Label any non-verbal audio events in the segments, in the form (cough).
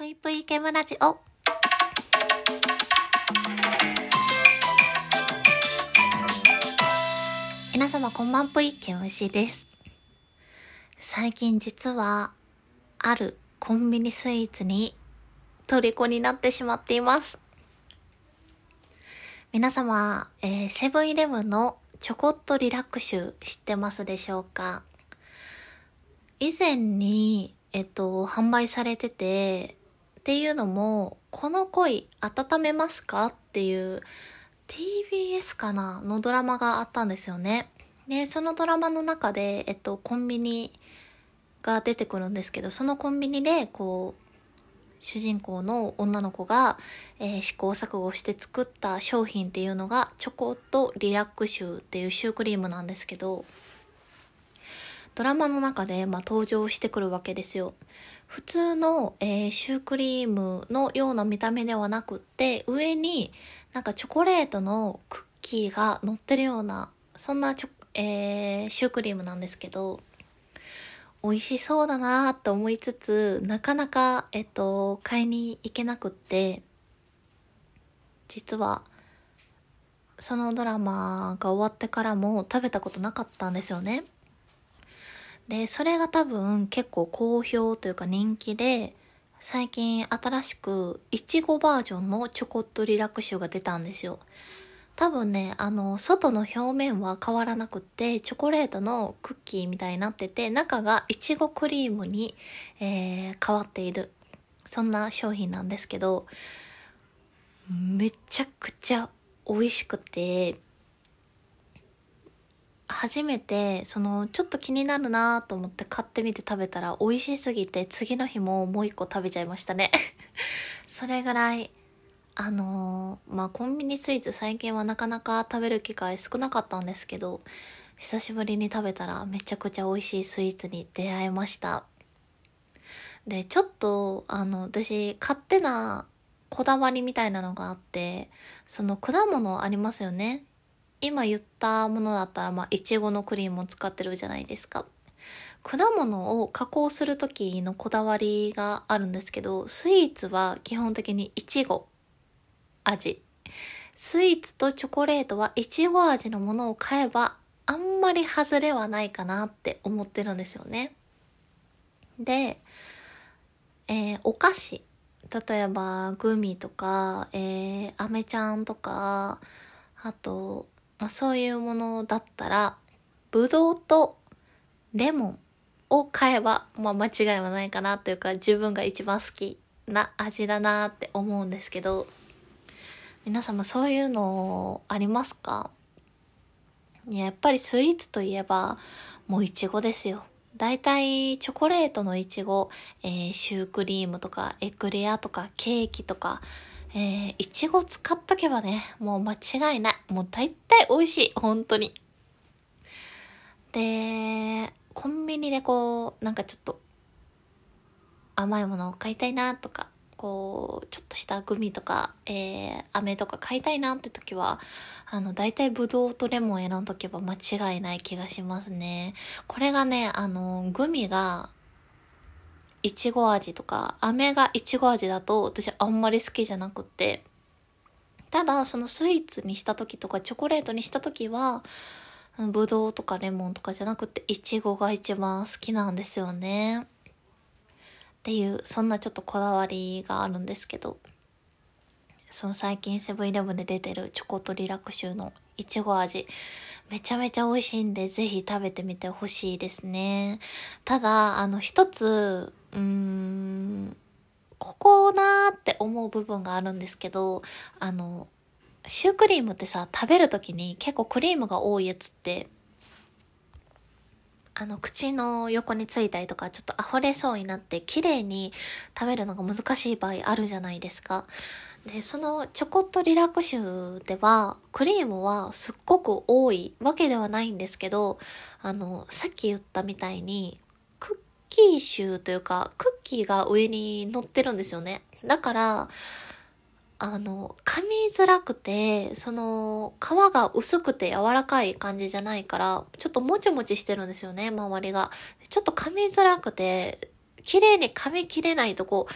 ぷいぷいケムラジオ。皆様こんばんぷい、ケムシです。最近実は、あるコンビニスイーツに虜になってしまっています。皆様、えーセブンイレブンのチョコっとリラックシュ知ってますでしょうか？以前に、えっと、販売されてて、っていうのも、この恋温めますかっていう TBS かなのドラマがあったんですよね。で、そのドラマの中で、えっと、コンビニが出てくるんですけど、そのコンビニで、こう、主人公の女の子が、えー試行錯誤して作った商品っていうのが、チョコとリラックシュっていうシュークリームなんですけど、ドラマの中で、まあ、登場してくるわけですよ。普通の、えーシュークリームのような見た目ではなくって、上になんかチョコレートのクッキーが乗ってるような、そんなチョ、えーシュークリームなんですけど、美味しそうだなーって思いつつ、なかなか、えっと、買いに行けなくって、実は、そのドラマが終わってからも食べたことなかったんですよね。で、それが多分結構好評というか人気で、最近新しくいちごバージョンのチョコットリラクシュが出たんですよ。多分ね、あの、外の表面は変わらなくって、チョコレートのクッキーみたいになってて、中がいちごクリームに、えー変わっている。そんな商品なんですけど、めちゃくちゃ美味しくて、初めて、その、ちょっと気になるなと思って買ってみて食べたら美味しすぎて、次の日ももう一個食べちゃいましたね。(laughs) それぐらい、あのーまあ、コンビニスイーツ最近はなかなか食べる機会少なかったんですけど、久しぶりに食べたらめちゃくちゃ美味しいスイーツに出会えました。で、ちょっと、あの、私、勝手なこだわりみたいなのがあって、その果物ありますよね。今言ったものだったら、まあ、いちごのクリームを使ってるじゃないですか。果物を加工する時のこだわりがあるんですけど、スイーツは基本的にいちご味。スイーツとチョコレートはいちご味のものを買えば、あんまり外れはないかなって思ってるんですよね。で、えーお菓子。例えば、グミとか、えー、アメちゃんとか、あと、まあ、そういうものだったら、ぶどうとレモンを買えば、まあ、間違いはないかなというか、自分が一番好きな味だなって思うんですけど、皆様そういうのありますか？やっぱりスイーツといえば、もういちごですよ。だいたいチョコレートのいちご、えーシュークリームとか、エクレアとか、ケーキとか、えーいちご使っとけばね、もう間違いない。もう大体美味しい。本当に。で、コンビニでこう、なんかちょっと、甘いものを買いたいなとか、こう、ちょっとしたグミとか、えー、飴とか買いたいなって時は、あの、大体ブドウとレモン選んどけば間違いない気がしますね。これがね、あの、グミが、いちご味とか、飴がいちご味だと私あんまり好きじゃなくて、ただ、そのスイーツにした時とか、チョコレートにした時は、ブドウとかレモンとかじゃなくて、いちごが一番好きなんですよね。っていう、そんなちょっとこだわりがあるんですけど、その最近セブンイレブンで出てるチョコとリラクシュのいちご味、めちゃめちゃ美味しいんで、ぜひ食べてみてほしいですね。ただ、あの、一つ、うーん、ここなーって思う部分があるんですけど、あの、シュークリームってさ、食べるときに結構クリームが多いやつって、あの、口の横についたりとか、ちょっと溢れそうになって、綺麗に食べるのが難しい場合あるじゃないですか。で、そのチョコットリラックシュでは、クリームはすっごく多いわけではないんですけど、あの、さっき言ったみたいに、クッキーシューというか、クッキーが上に乗ってるんですよね。だから、あの、噛みづらくて、その、皮が薄くて柔らかい感じじゃないから、ちょっともちもちしてるんですよね、周りが。ちょっと噛みづらくて、綺麗に噛み切れないとこう、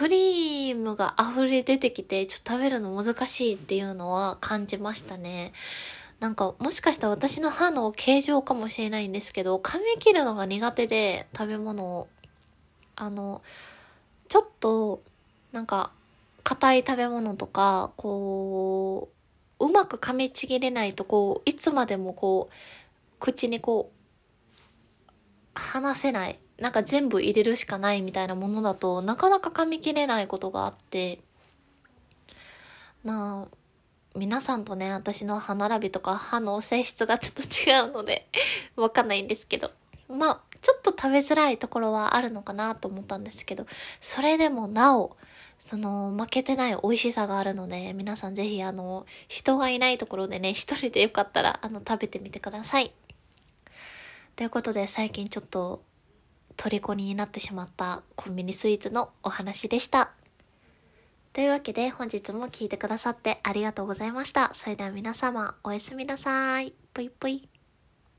クリームが溢れ出てきて、ちょっと食べるの難しいっていうのは感じましたね。なんか、もしかしたら私の歯の形状かもしれないんですけど、噛み切るのが苦手で、食べ物を。あの、ちょっと、なんか、硬い食べ物とか、こう、うまく噛みちぎれないと、こう、いつまでもこう、口にこう、離せない。なんか全部入れるしかないみたいなものだとなかなか噛み切れないことがあって、まあ、皆さんとね、私の歯並びとか歯の性質がちょっと違うので (laughs) わかんないんですけど。まあ、ちょっと食べづらいところはあるのかなと思ったんですけど、それでもなお、その、負けてない美味しさがあるので、皆さんぜひあの、人がいないところでね、一人でよかったら、あの、食べてみてください。ということで、最近ちょっと、虜になってしまったコンビニスイーツのお話でした。というわけで本日も聴いてくださってありがとうございました。それでは皆様おやすみなさい。ぽいぽい。